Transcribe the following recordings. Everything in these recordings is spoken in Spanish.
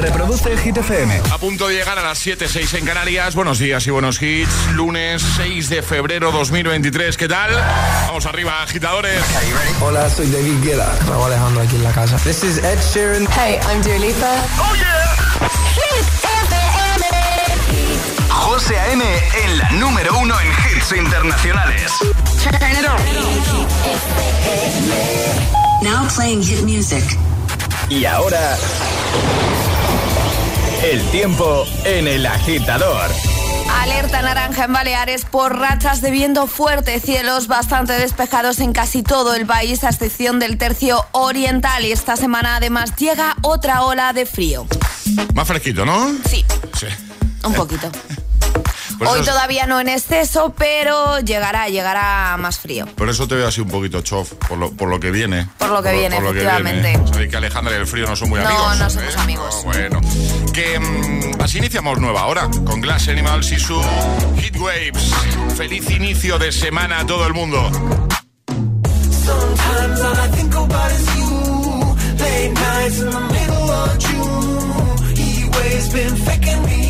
Reproduce el Hit FM. A punto de llegar a las 7.06 en Canarias. Buenos días y buenos hits. Lunes 6 de febrero 2023. ¿Qué tal? Vamos arriba, agitadores. Hola, soy David Guetta. Raúl Alejandro aquí en la casa. This is Ed Sheeran. Hey, I'm Dua Lipa. ¡Oh, yeah! Hit FM. José A.M. en la número uno en hits internacionales. Turn it on. Now playing hit music. Y ahora... El tiempo en el agitador. Alerta naranja en Baleares por rachas de viento fuerte, cielos bastante despejados en casi todo el país, a excepción del tercio oriental. Y esta semana además llega otra ola de frío. Más fresquito, ¿no? Sí, Sí. un poquito. Por Hoy eso, todavía no en exceso, pero llegará, llegará más frío. por eso te veo así un poquito chof, por lo, por lo que viene. Por lo que viene, efectivamente. viene. Sabéis que Alejandra y el frío no son muy No, amigos. no somos ¿eh? amigos. No, bueno. Que mm, así iniciamos nueva hora, con Glass Animals y su Heat Waves. Feliz inicio de semana a todo el mundo. Sometimes all I think about is you. Late nights in the middle of June. He waves been faking me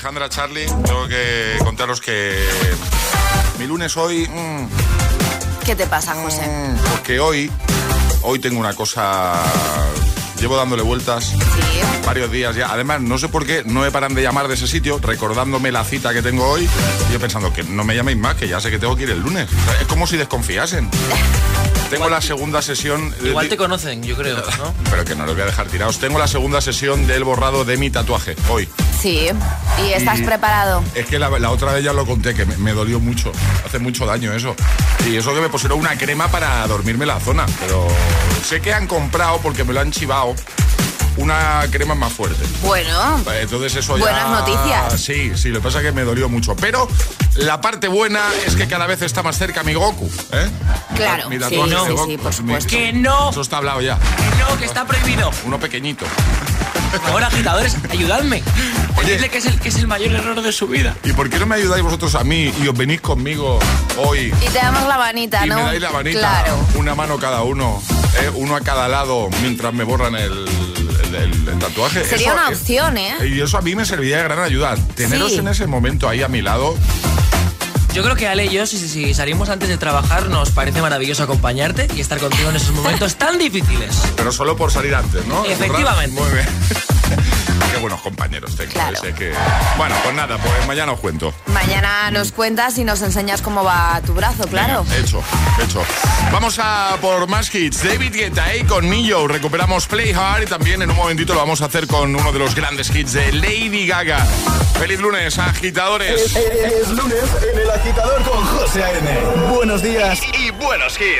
Alejandra, Charlie, tengo que contaros que mi lunes hoy... mm, ¿Qué te pasa, José? porque hoy, hoy tengo una cosa... Llevo dándole vueltas Sí. varios días ya. Además, no sé por qué no me paran de llamar de ese sitio, recordándome la cita que tengo hoy. Y yo pensando que no me llaméis más, que ya sé que tengo que ir el lunes. O sea, es como si desconfiasen. Tengo la segunda sesión. de- Igual te conocen, yo creo, ¿no? Pero que no los voy a dejar tirados. Tengo la segunda sesión del borrado de mi tatuaje hoy. Sí. ¿Y estás Y- preparado? Es que la, la otra vez ya lo conté, que me, me dolió mucho. Hace mucho daño eso. Y eso que me pusieron una crema para dormirme la zona. Pero sé que han comprado, porque me lo han chivado, una crema más fuerte. Bueno, Entonces eso ya... Buenas noticias. Sí, sí, lo que pasa es que me dolió mucho. Pero la parte buena es que cada vez está más cerca mi Goku. ¿eh? Claro, Mi sí, tatuaje sí, sí, por pues mi- supuesto. ¡Que no! Eso está hablado ya. Que no, que está prohibido. Uno pequeñito. Por favor, agitadores, ayudadme. Oye. Dile que es, el, que es el mayor error de su vida. ¿Y por qué no me ayudáis vosotros a mí y os venís conmigo hoy Y te damos la manita, y ¿no? me dais la manita? Claro. Una mano cada uno, ¿eh? uno a cada lado, mientras me borran el, el- el- el tatuaje. Sería Eso una opción, ¿eh? Y eso a mí me serviría de gran ayuda. Teneros Sí. en ese momento ahí a mi lado. Yo creo que Ale y yo, si, salimos antes de trabajar, nos parece maravilloso acompañarte y estar contigo en esos momentos tan difíciles. Pero solo por salir antes, ¿no? Efectivamente. Muy bien. Qué buenos compañeros tengo. Claro. ese que... Bueno, pues nada, pues mañana os cuento. Mañana nos cuentas y nos enseñas cómo va tu brazo, claro. Venga, hecho, hecho. Vamos a por más hits. David Guetta ahí con Nillo. Recuperamos Play Hard y también en un momentito lo vamos a hacer con uno de los grandes hits de Lady Gaga. Feliz lunes, agitadores. Es lunes en el agitador con José A.M. Buenos días. Y buenos hits.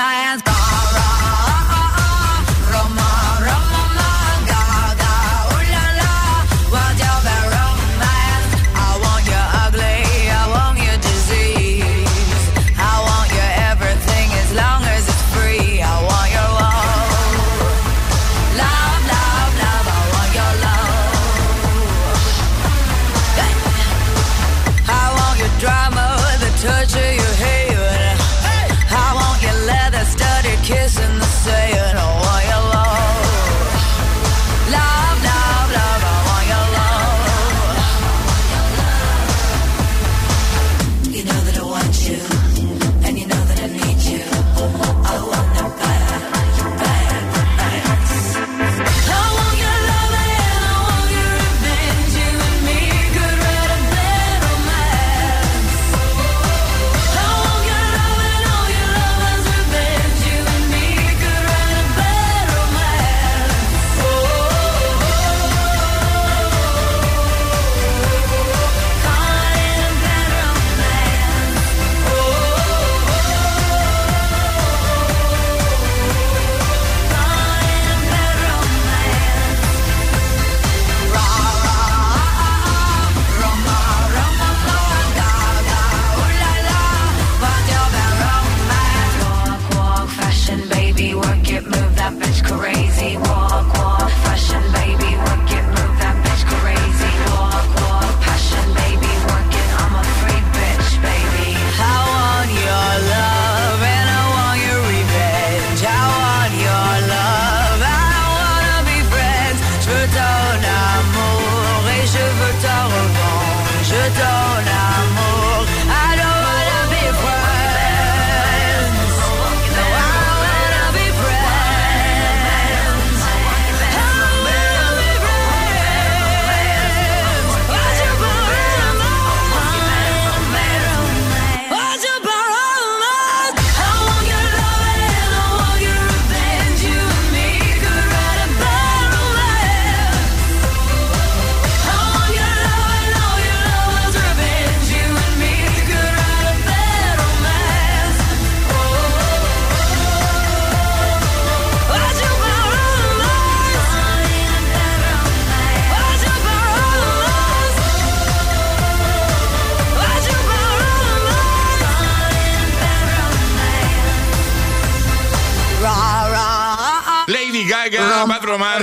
my hands.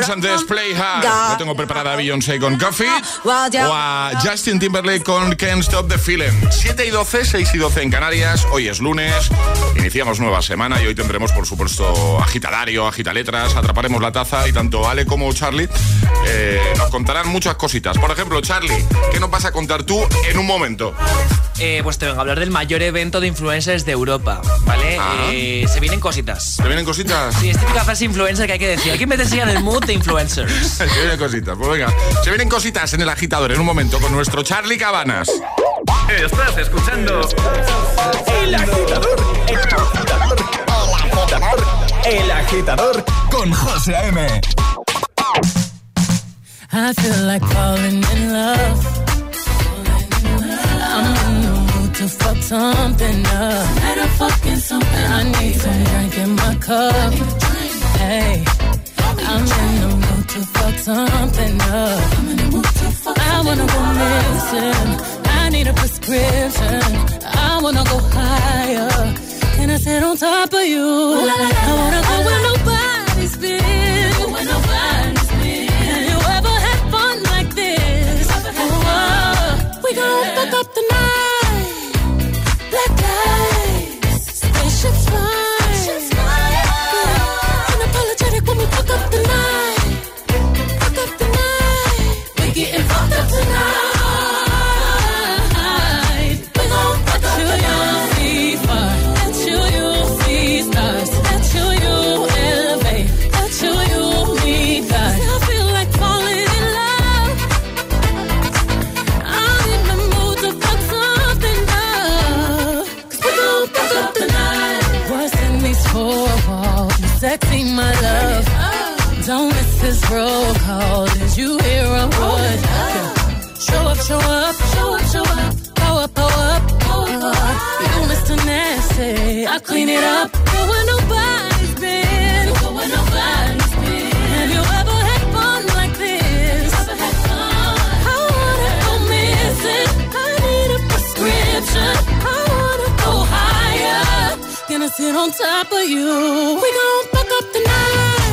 and there's Play Hard. Tengo preparada a Beyoncé con Coffee o a Justin Timberlake con Can't Stop the Feeling. 7 y 12, 6 y 12 en Canarias. Hoy es lunes, iniciamos nueva semana y hoy tendremos, por supuesto, agitadario, agitaletras, atraparemos la taza y tanto Ale como Charlie eh, nos contarán muchas cositas. Por ejemplo, Charlie, ¿qué nos vas a contar tú en un momento? Eh, pues te vengo a hablar del mayor evento de influencers de Europa, ¿vale? Ah. Eh, se vienen cositas. ¿Te vienen cositas? Sí, es típica frase influencer que hay que decir. Hay que meterse en el mood de influencers. Se vienen cositas, pues venga. Se vienen cositas en el agitador en un momento con nuestro Charlie Cabanas. Estás escuchando El agitador. El agitador. El agitador con José A.M. I feel like falling in love. I'm in the mood to fuck something up. Better fucking something. I need some drink in my cup. Hey, I'm in the mood to fuck something missing. I need a prescription. I wanna go higher. Can I sit on top of you? I wanna go where nobody's it up. Go where nobody's been. Go where nobody's been. Have you ever had fun like this? I wanna go missing. I need a prescription. I wanna go higher. Gonna sit on top of you. We gon' fuck up the night.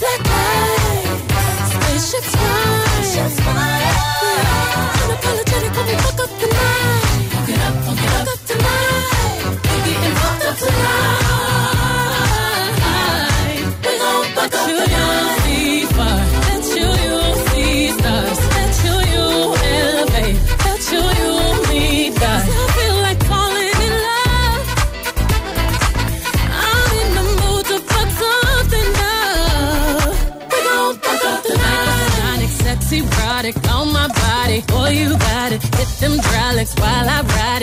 Black lights, spaceships fly. Yeah, unapologetic when we fuck up the night.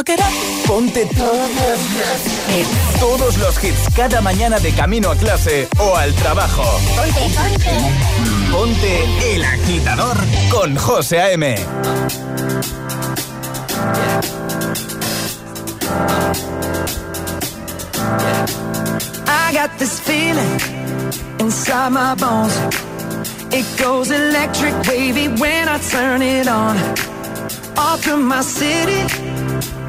Fuck it up. Ponte todos los hits. Todos los hits cada mañana de camino a clase o al trabajo. Ponte, ponte. Ponte el agitador con José A.M. I got this feeling inside my bones. It goes electric wavy when I turn it on. Off from my city,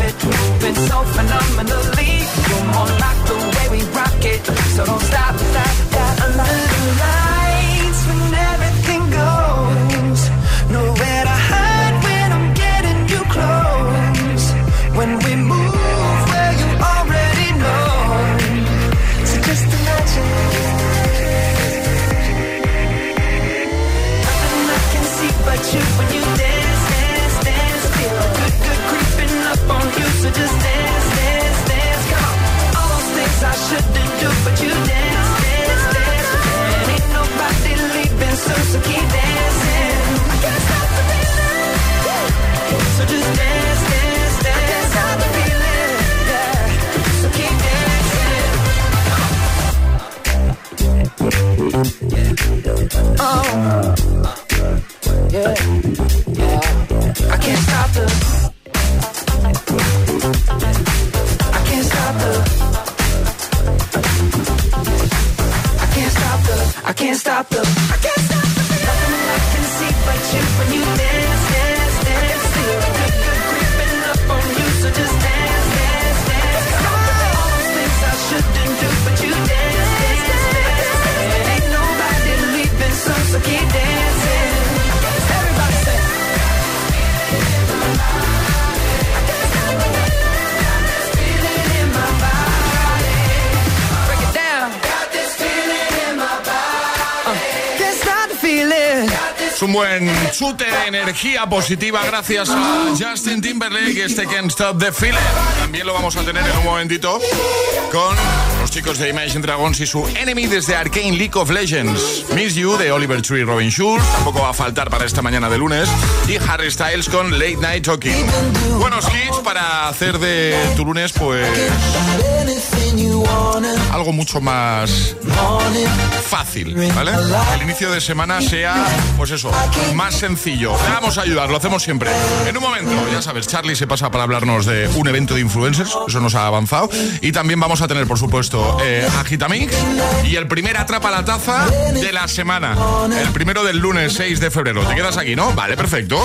of moving so phenomenally. You're more like the way we rock it, so don't stop, stop, stop. Under the lights chute de energía positiva gracias a Justin Timberlake, este Can't Stop the Feeling. También lo vamos a tener en un momentito con los chicos de Imagine Dragons y su enemy desde Arcane League of Legends. Miss You de Oliver Tree Robin Schulz, tampoco va a faltar para esta mañana de lunes. Y Harry Styles con Late Night Talking. Buenos hits para hacer de tu lunes, pues. Algo mucho más fácil, ¿vale? El inicio de semana sea, pues eso, más sencillo. Vamos a ayudar, lo hacemos siempre. En un momento, ya sabes, Charlie se pasa para hablarnos de un evento de influencers, eso nos ha avanzado. Y también vamos a tener, por supuesto, eh, Agitamix y el primer Atrapa la Taza de la semana. El primero del lunes 6 de febrero. ¿Te quedas aquí, no? Vale, perfecto.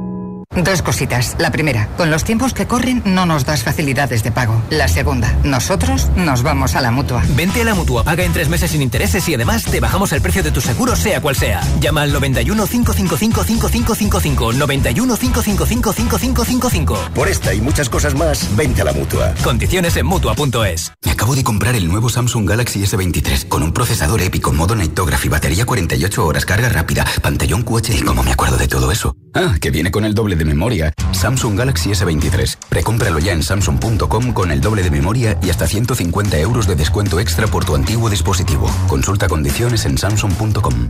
Dos cositas. La primera, con los tiempos que corren no nos das facilidades de pago. La segunda, nosotros nos vamos a la mutua. Vente a la mutua, paga en tres meses sin intereses y además te bajamos el precio de tu seguro, sea cual sea. Llama al 91 555 5555. 91 555 5555. Por esta y muchas cosas más, vente a la mutua. Condiciones en mutua.es. Me acabo de comprar el nuevo Samsung Galaxy S23 con un procesador épico, modo Nightography, batería 48 horas, carga rápida, pantallón QHD. ¿Y cómo me acuerdo de todo eso? Ah, que viene con el doble de memoria. Samsung Galaxy S23. Precómpralo ya en samsung.com con el doble de memoria y hasta 150 euros de descuento extra por tu antiguo dispositivo. Consulta condiciones en samsung.com.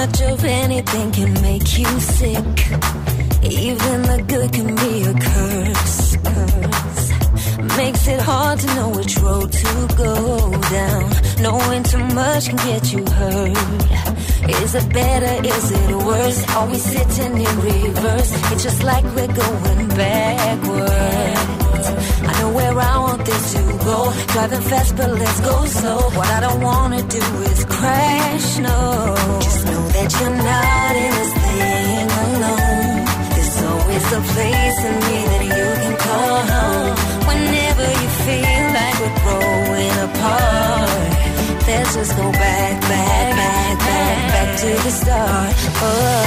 Much of anything can make you sick. Even the good can be a curse. curse. Makes it hard to know which road to go down. Knowing too much can get you hurt. Is it better? Is it worse? Are we sitting in reverse? It's just like we're going backwards. Know where I want this to go. Driving fast, but let's go slow. What I don't wanna do is crash, no. Just know that you're not in this thing alone. There's always a place in me that you can call home. Whenever you feel like we're growing apart, let's just go back, back, back, back, back to the start. Oh,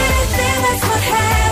anything that's worth having,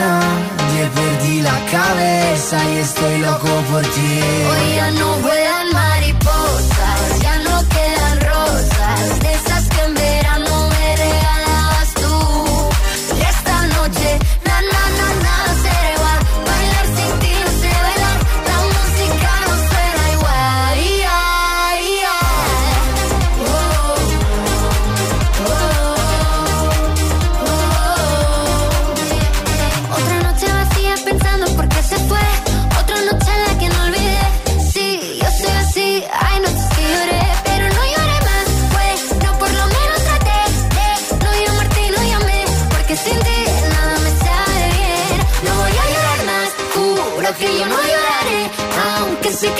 dicho a nadie, perdí la cabeza y estoy loco por ti. Hoy ya no vuelan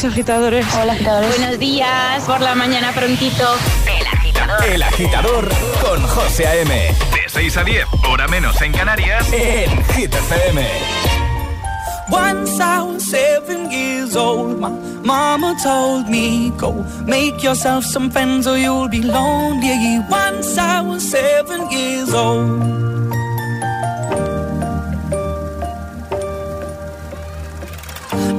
días, agitadores. Hola, agitadores. Buenos días, por la mañana prontito. El agitador. El agitador con José A.M. De 6 a 10, hora menos en Canarias. En Hit FM. Once I was seven years old, my mama told me, Go make yourself some friends or you'll be lonely. Once I was seven years old.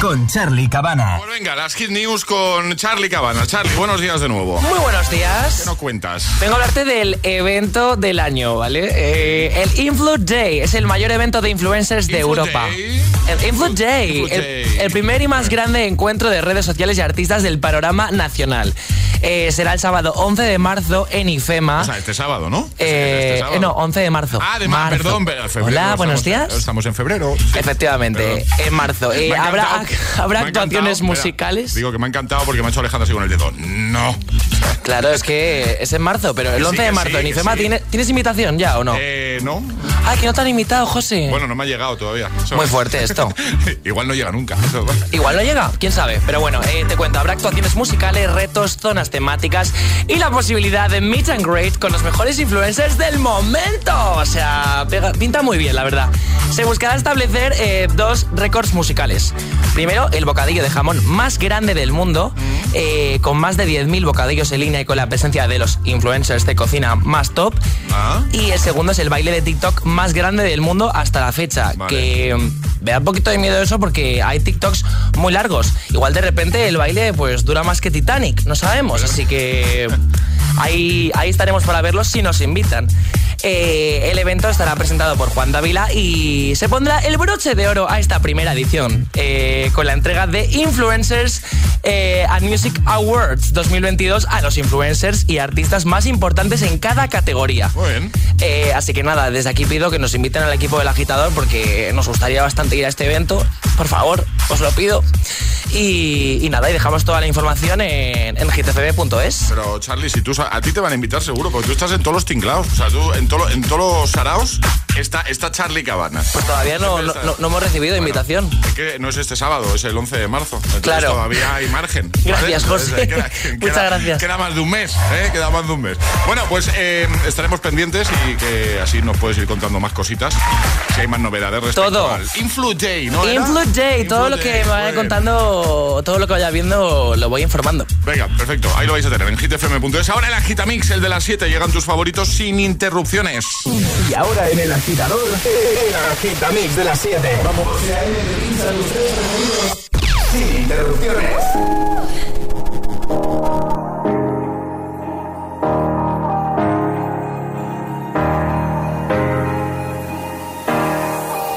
con Charlie Cabana. Pues venga, las Hit News con Charlie Cabana. Charlie, buenos días de nuevo. Muy buenos días. ¿Qué nos cuentas? Vengo a hablarte del evento del año, ¿vale? Eh, el Influ Day es el mayor evento de influencers de Europa. El Influ Day, Influ el, Day. el primer y más grande encuentro de redes sociales y artistas del panorama nacional. Eh, será el sábado 11 de marzo en IFEMA. O sea, este sábado, ¿no? Eh, Este sábado. no, 11 de marzo. Ah, de marzo, perdón. febrero, Hola, estamos- buenos días. Estamos en febrero. Efectivamente, en marzo. Eh, habrá actuaciones musicales. digo que me ha encantado porque me ha hecho Alejandro así con el dedo. No. Claro, es que es en marzo, pero el Que sí, 11 de marzo sí, en IFEMA, sí. ¿tiene- ¿tienes invitación ya o no? Eh, no. Ah, que no te han invitado, José. Bueno, no me ha llegado todavía. Eso- Muy fuerte esto. Igual no llega nunca. Eso. Igual no llega, quién sabe. Pero bueno, eh, te cuento, habrá actuaciones musicales, retos, zonas temáticas y la posibilidad de meet and greet con los mejores influencers del momento. O sea, pega- pinta muy bien, la verdad. Se buscará establecer eh, dos récords musicales. Primero, el bocadillo de jamón más grande del mundo, eh, con más de 10.000 bocadillos en línea y con la presencia de los influencers de cocina más top. Y el segundo es el baile de TikTok más grande del mundo hasta la fecha. Que mm, me da un poquito de miedo eso porque hay TikToks muy largos. Igual de repente el baile pues dura más que Titanic, no sabemos. Así que Ahí, ahí estaremos para verlos si nos invitan. Eh, el evento estará presentado por Juan Dávila y se pondrá el broche de oro a esta primera edición eh, con la entrega de Influencers eh, and Music Awards 2022 a los influencers y artistas más importantes en cada categoría. Muy bien. Así que nada, desde aquí pido que nos inviten al equipo del agitador porque nos gustaría bastante ir a este evento. Por favor, os lo pido. Y, y nada, y dejamos toda la información en, en hitfb.es. Pero Charlie, si tú a ti te van a invitar seguro, porque tú estás en todos los tinglados. O sea, tú en, en todos los saraos está, está Charlie Cabana. Pues todavía no, no, no- no hemos recibido invitación. Es que no es este sábado, es el 11 de marzo. Entonces Claro. todavía hay margen. ¿vale? Gracias, Entonces, José. eh, queda- Muchas queda- gracias. Queda más de un mes, ¿eh? Queda más de un mes. Bueno, pues eh, estaremos pendientes y que así nos puedes ir contando más cositas. Si hay más novedades respecto Todo. al Influ Day, ¿no? Influ Day, todo lo que me vaya contando, todo lo que vaya viendo, lo voy informando. Venga, perfecto. Ahí lo vais a tener en hitfm.es. Ahora el Agitamix, el de las 7. Llegan tus favoritos sin interrupciones. Y ahora en el agitador, el agitamix de las 7. Vamos. Sin interrupciones.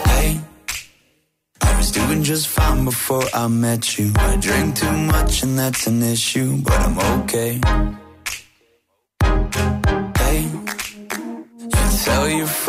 Hey, I was doing just fine before I met you. I drink too much and that's an issue, but I'm okay. Hey, you tell your friends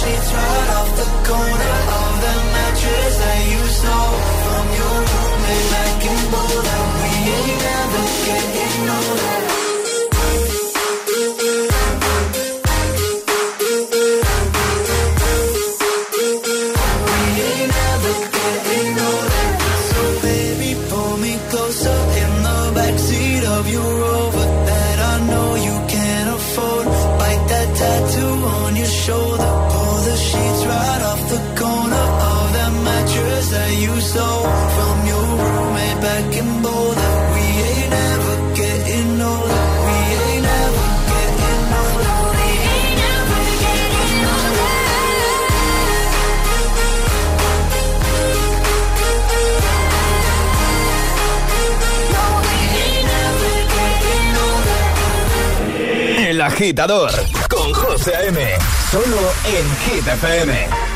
Sheets right off the corner of the mattress that you stole from your roommate back in. Agitador con José A.M. Solo en Hit.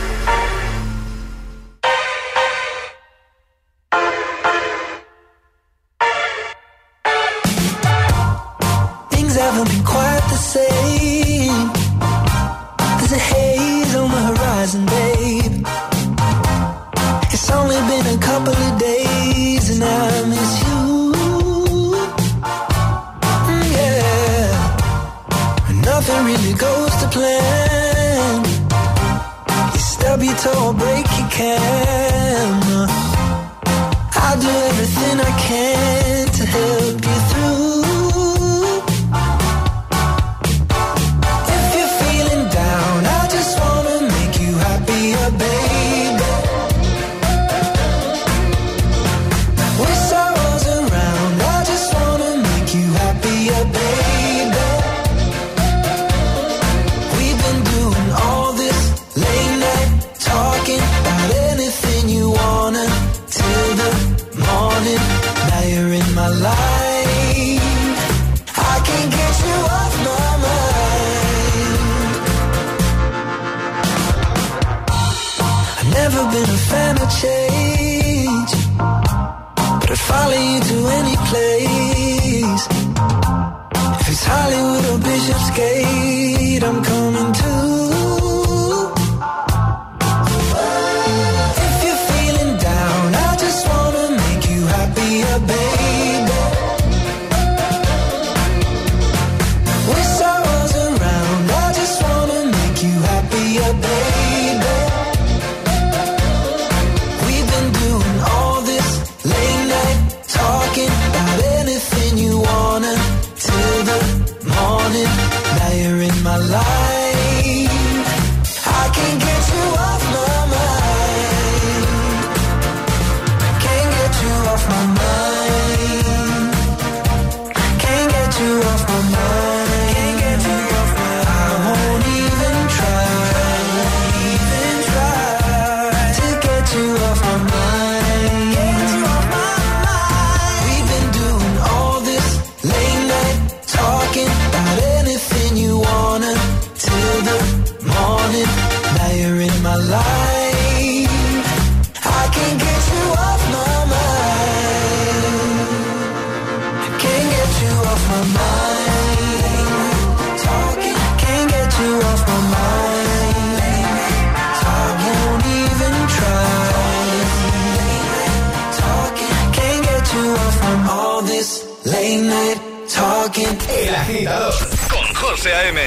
Late night talking. El agitador con José A.M.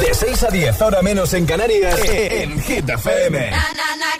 De 6 a 10, ahora menos en Canarias, en Hit FM. Na, na, na,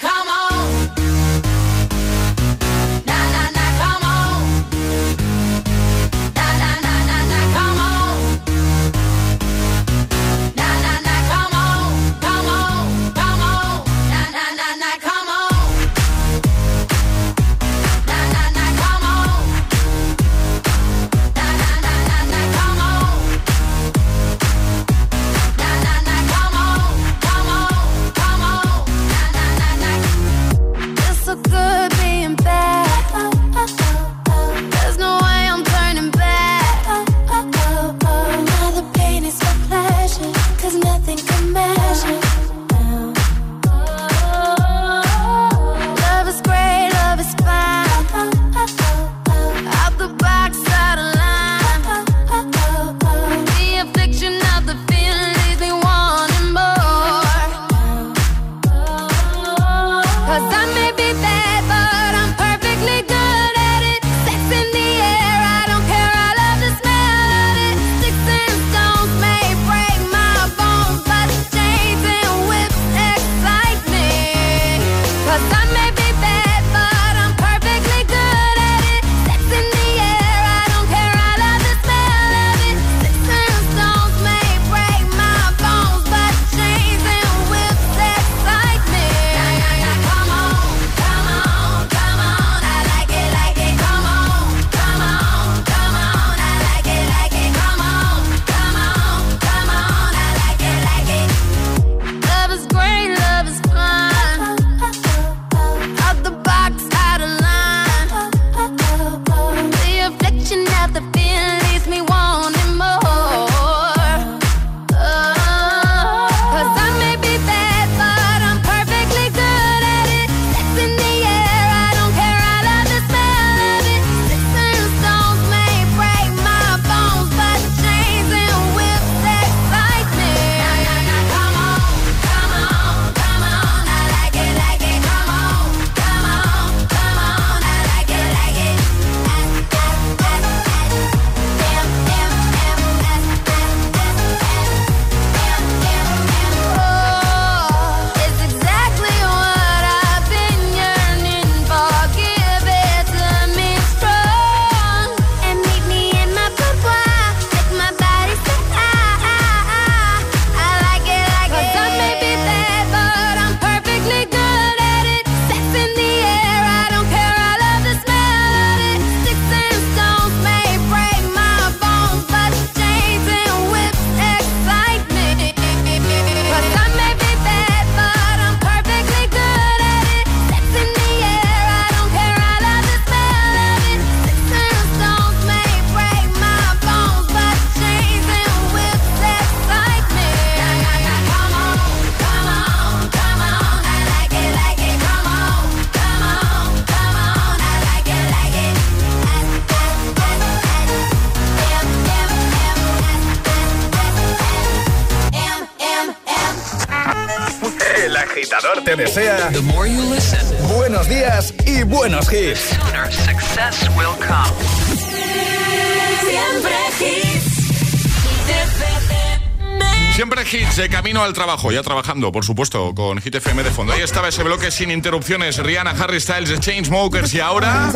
Siempre hits de camino al trabajo, ya trabajando, por supuesto, con Hit FM de fondo. Ahí estaba ese bloque sin interrupciones. Rihanna, Harry Styles, The Chainsmokers y ahora...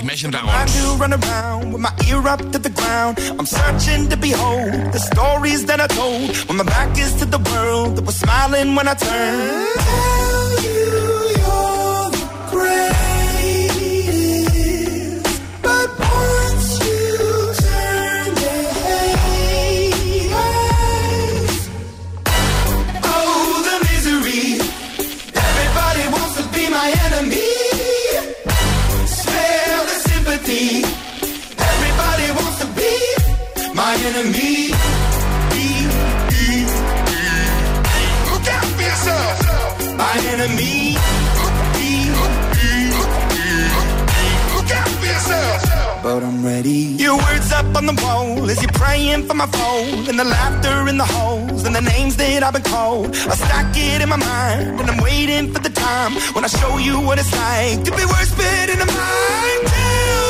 Imagine Dragons. Enemy. Be, be. Look out for yourself. My enemy. Look out for yourself. But I'm ready. Your words up on the wall as you're praying for my phone. And the laughter in the holes and the names that I've been called. I stack it in my mind and I'm waiting for the time when I show you what it's like to be worse fit in the mind. Tell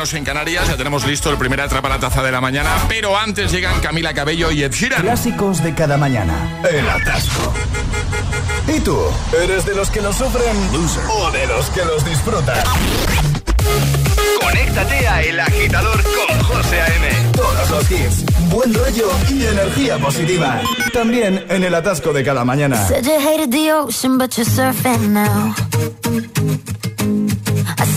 en Canarias. Ya tenemos listo el primer atrapa la taza de la mañana. Pero antes llegan Camila Cabello y Ed Sheeran. Clásicos de cada mañana. El atasco. ¿Y tú? ¿Eres de los que lo sufren? Loser. ¿O de los que los disfrutan? Conéctate a El Agitador con José A.M. Todos los hits, buen rollo y energía positiva. También en el atasco de cada mañana.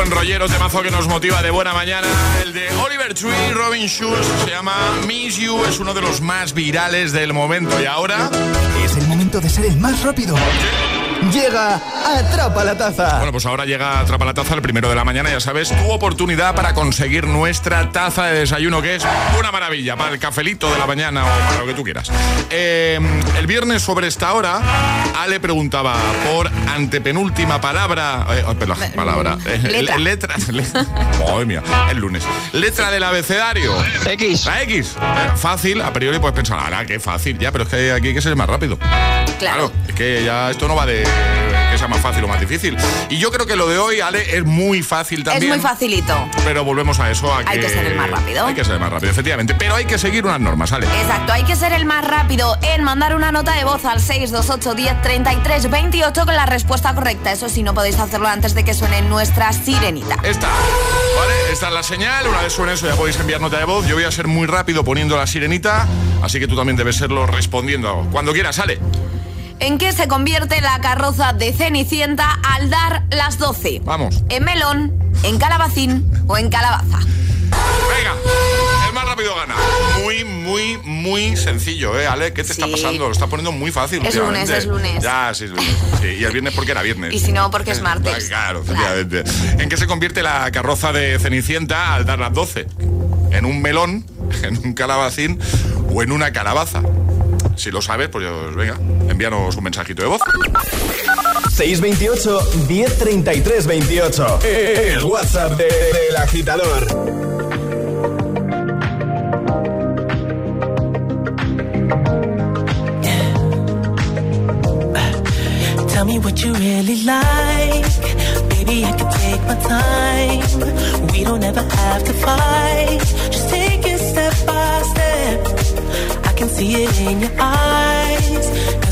Buen rollero, temazo que nos motiva de buena mañana. El de Oliver Tree, Robin Schulz, se llama Miss You, es uno de los más virales del momento. Y ahora. Es el momento de ser el más rápido. Llega Atrapa la Taza. Bueno, pues ahora llega Atrapa la Taza, el primero de la mañana, ya sabes, tu oportunidad para conseguir nuestra taza de desayuno, que es una maravilla, para el cafelito de la mañana o para lo que tú quieras. Eh, el viernes sobre esta hora, Ale preguntaba por antepenúltima palabra, eh, oh, perdón, palabra, eh, Letra. le- letra, le- madre mía, el lunes, letra del abecedario. X. La X. Fácil, a priori puedes pensar, ah, qué fácil, ya, pero es que aquí hay que ser más rápido. Claro. es que ya esto no va de que sea más fácil o más difícil. Y yo creo que lo de hoy, Ale, es muy fácil Es también. muy facilito. Pero volvemos a eso. A Hay que ser el más rápido. Hay que ser el más rápido, efectivamente. Pero hay que seguir unas normas, Ale. Exacto, hay que ser el más rápido en mandar una nota de voz al 628 10 33 28 con la respuesta correcta. Eso sí, no podéis hacerlo antes de que suene nuestra sirenita. Esta, ¿vale? Esta es la señal. Una vez suene eso, ya podéis enviar nota de voz. Yo voy a ser muy rápido poniendo la sirenita. Así que tú también debes serlo respondiendo. Cuando quieras, Ale. ¿En qué se convierte la carroza de Cenicienta al dar las 12? Vamos. ¿En melón, en calabacín o en calabaza? Venga, el más rápido gana. Muy, muy, muy sencillo, ¿eh, Ale? ¿Qué te está pasando? Lo está poniendo muy fácil. Es lunes, es lunes. Ya, sí, es lunes. Sí, y el viernes porque era viernes. Y si no, porque es Ah, martes. Claro, efectivamente. ¿En qué se convierte la carroza de Cenicienta al dar las 12? ¿En un melón, en un calabacín o en una calabaza? Si lo sabes, pues venga, envíanos un mensajito de voz. 628 1033 28. El WhatsApp de- del agitador. Tell me what you really like. Baby, I can take my time. We don't ever have to fight. Just take it step by step. I can see it in your eyes.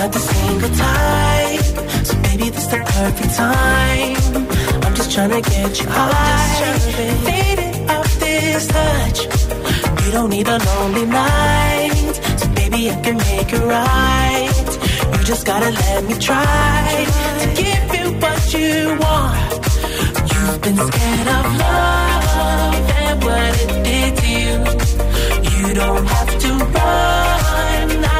Not the single type, so maybe this the perfect time. I'm just trying to get you high, faded off this touch. You don't need a lonely night, so baby I can make it right. You just gotta let me try to give you what you want. You've been scared of love and what it did to you. You don't have to run.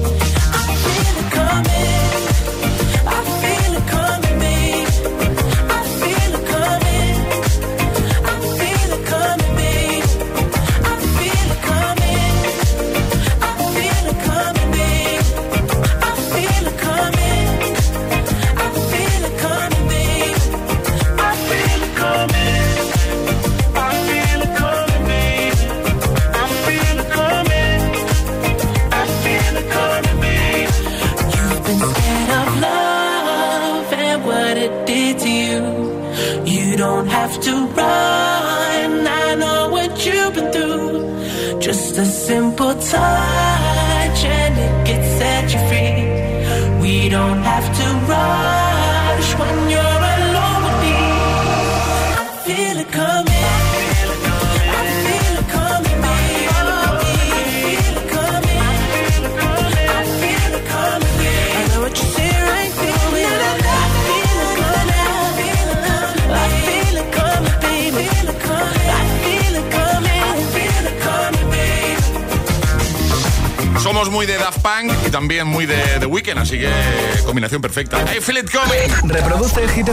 time. somos muy de Daft Punk y también muy de The Weeknd, así que combinación perfecta. I feel it. Reproduce el Hit